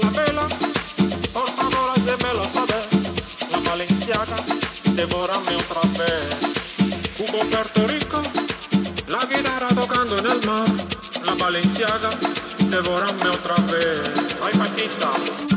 la vela, por favor hacémelo saber. La valenciaga, devórame otra vez. Cubo Puerto Rico, la guitarra tocando en el mar. La valenciaga, devórame otra vez. Ay, Paquita.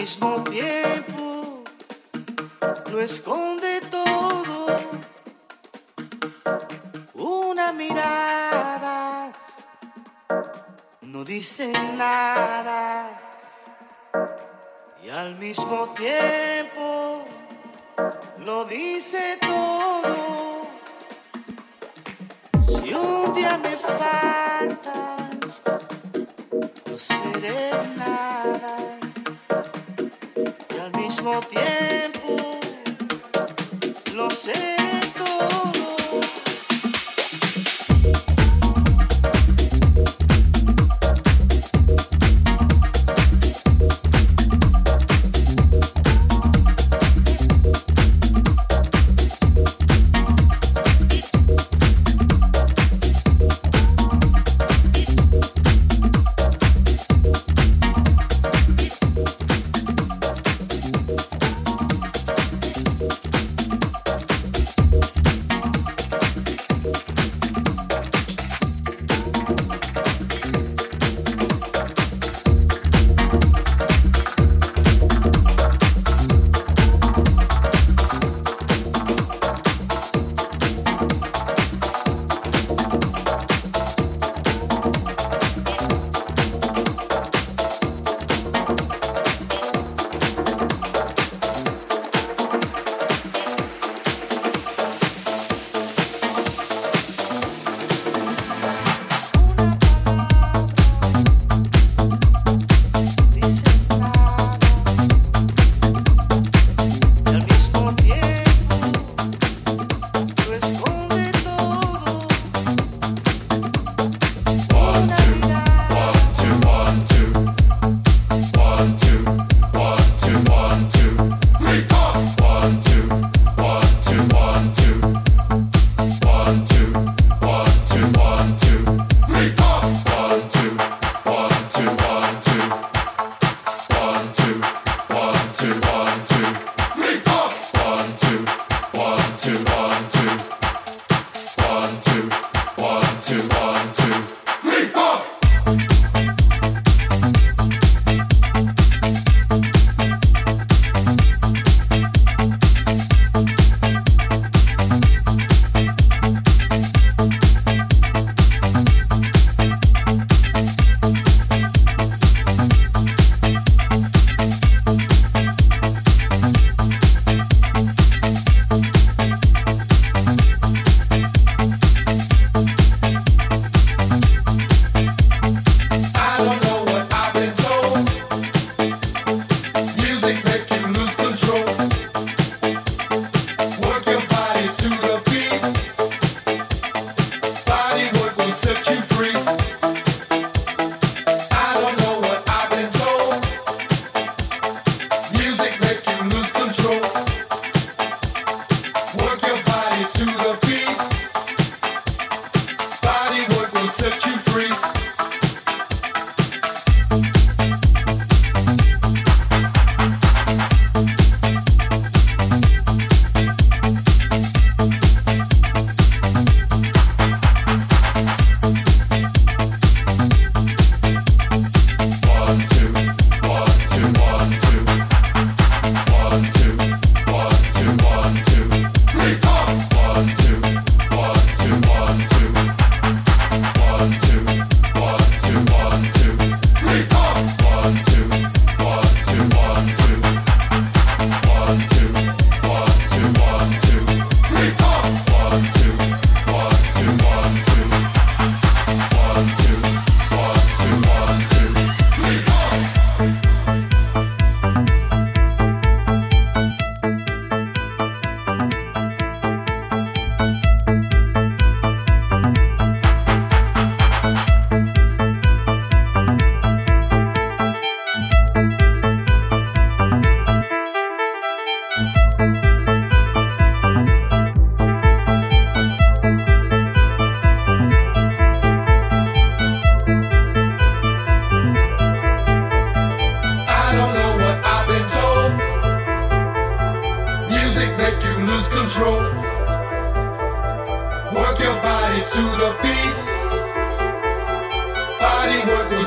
Mismo tiempo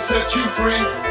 set you free.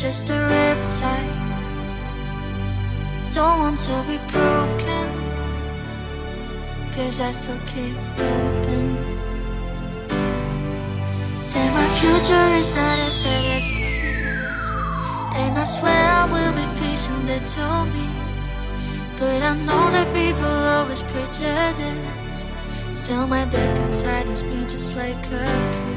Just a riptide. Don't want to be broken. Cause I still keep hoping. That my future is not as bad as it seems. And I swear I will be patient, they told me. But I know that people always prejudice. Still, my dark inside is me just like a kid.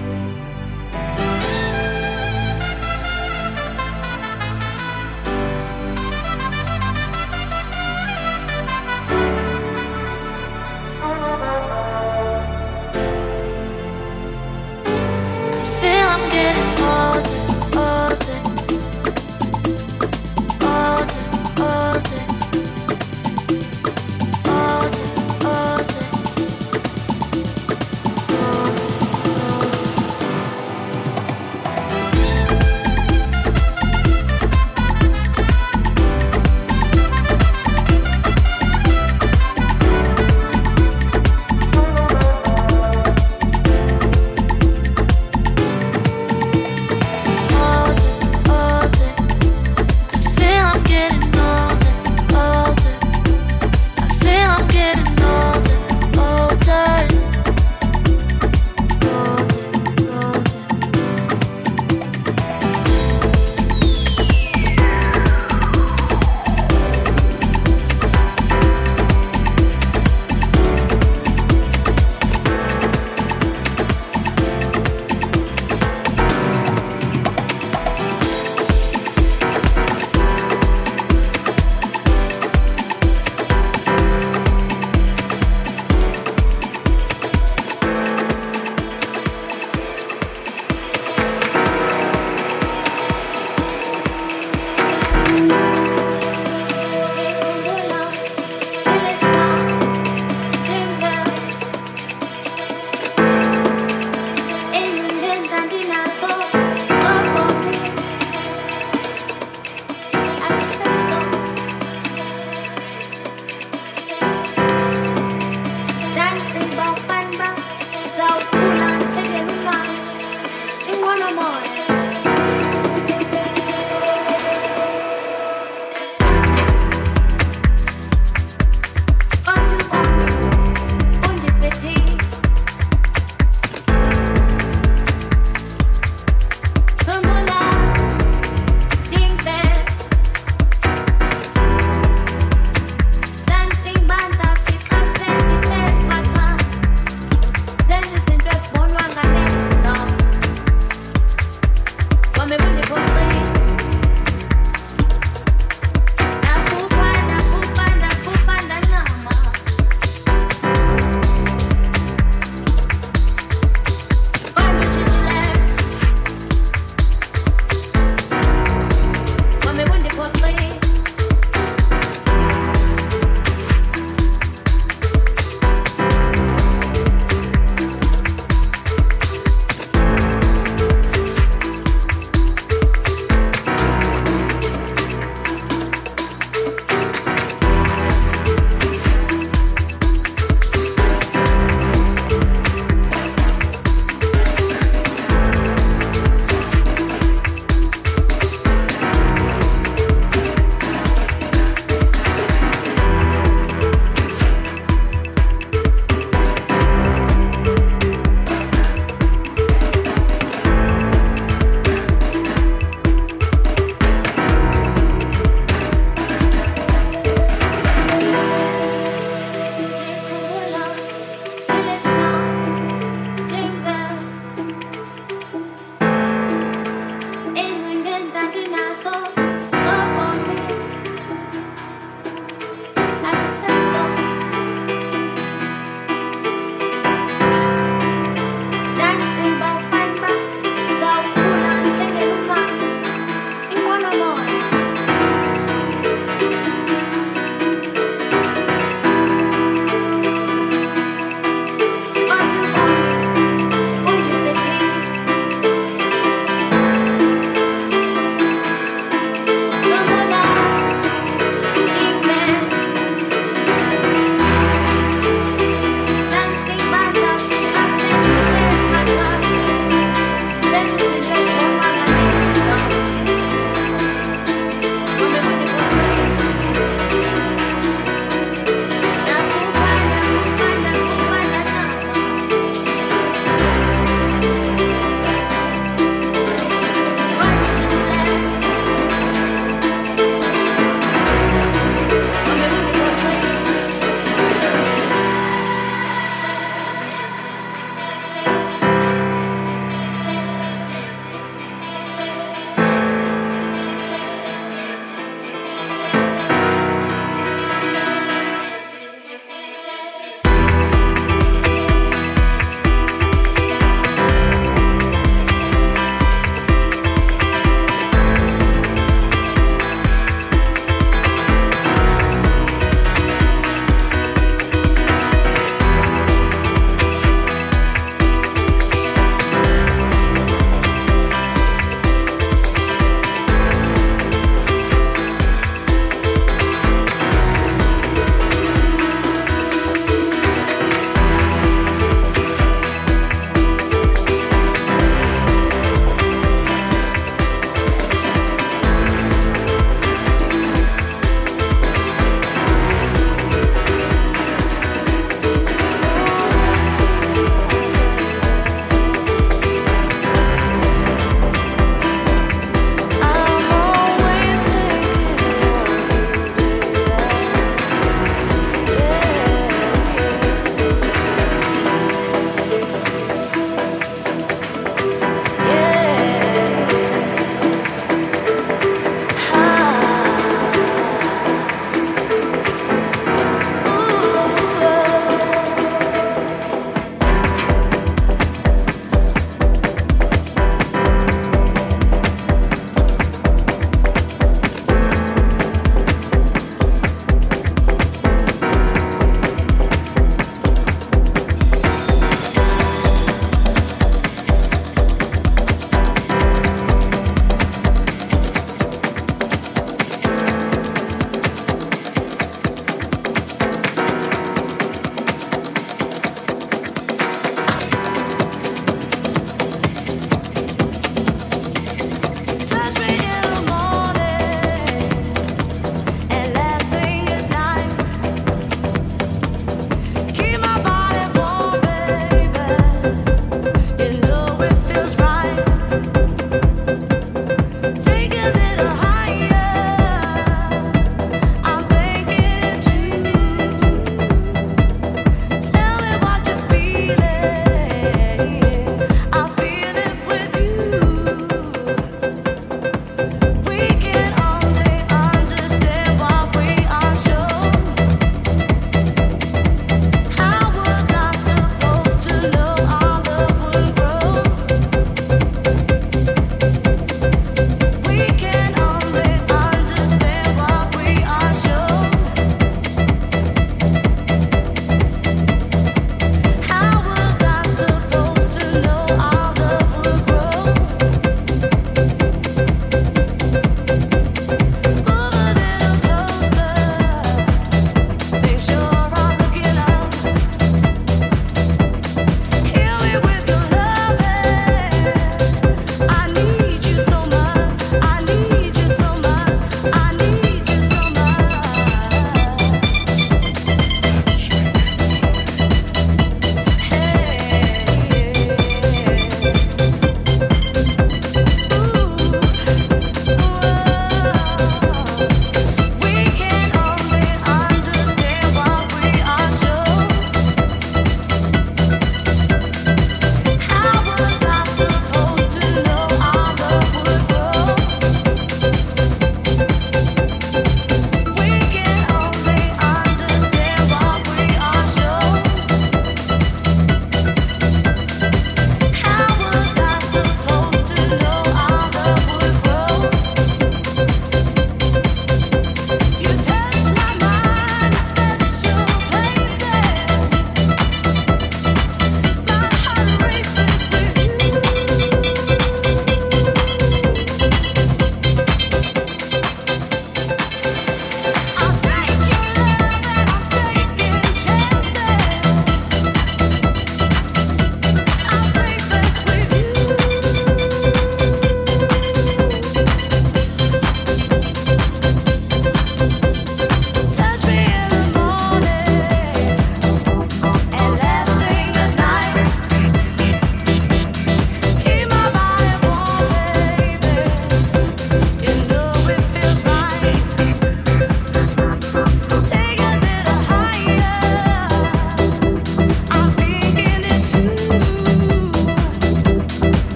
come on.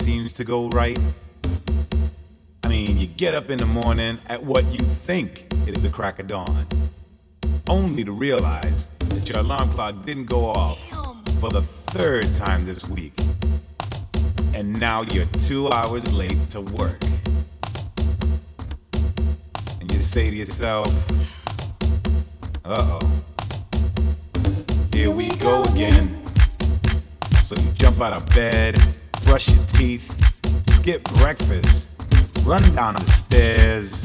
Seems to go right? I mean, you get up in the morning at what you think is the crack of dawn, only to realize that your alarm clock didn't go off for the third time this week. And now you're two hours late to work. And you say to yourself, uh oh, here we go again. So you jump out of bed, skip breakfast, run down the stairs,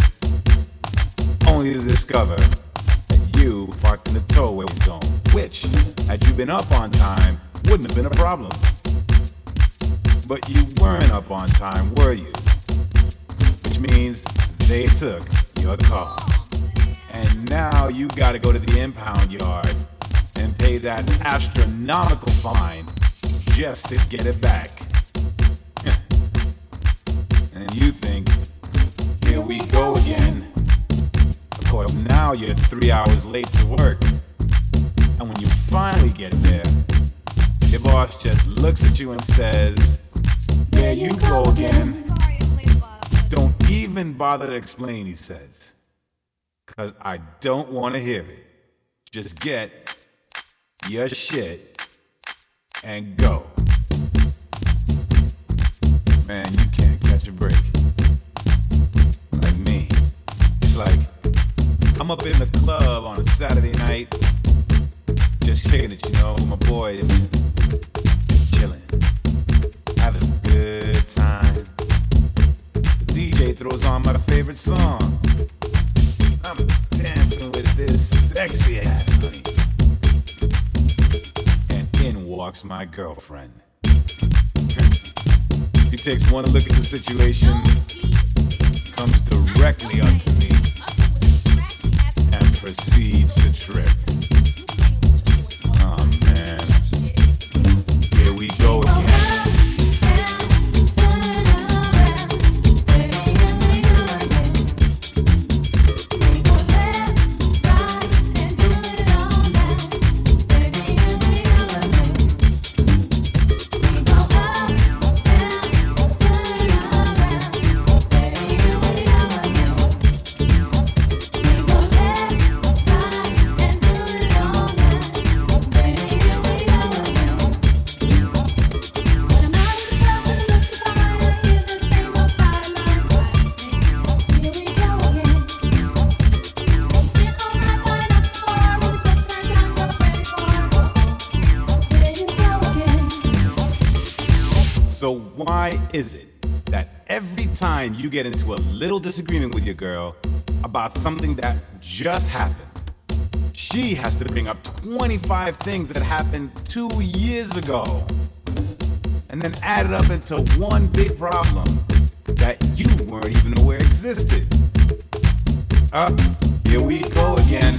only to discover that you parked in the towaway zone, which, had you been up on time, wouldn't have been a problem. But you weren't up on time, were you? Which means they took your car. And now you gotta go to the impound yard and pay that astronomical fine just to get it to explain, he says. Because I don't want to hear it. Just get your shit and go. Man, you can't catch a break. Like me. It's like I'm up in the club on a Saturday night, just kicking it, you know, with my boys, my girlfriend. he takes one look at the situation, comes directly up get into a little disagreement with your girl about something that just happened. She has to bring up 25 things that happened two years ago and then add it up into one big problem that you weren't even aware existed. Up, here we go again.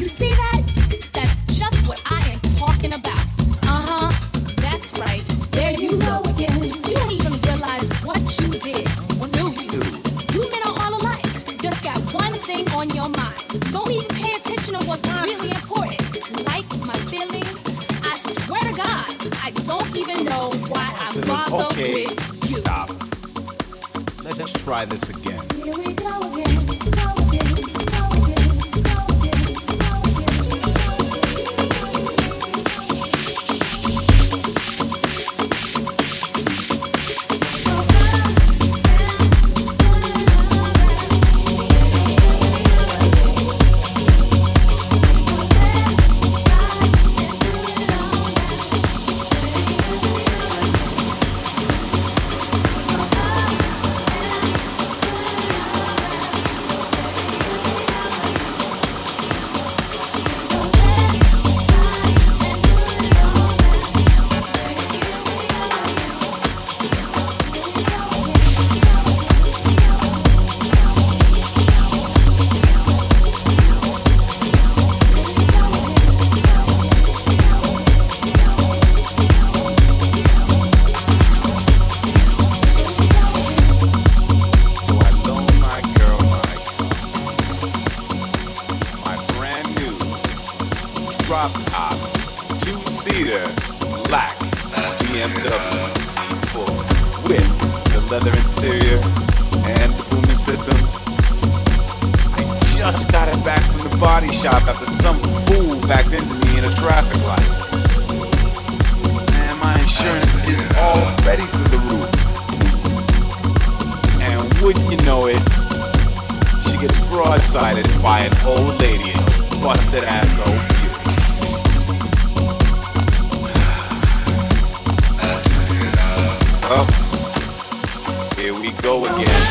decided by an old lady busted ass old beauty. Oh, here we go again.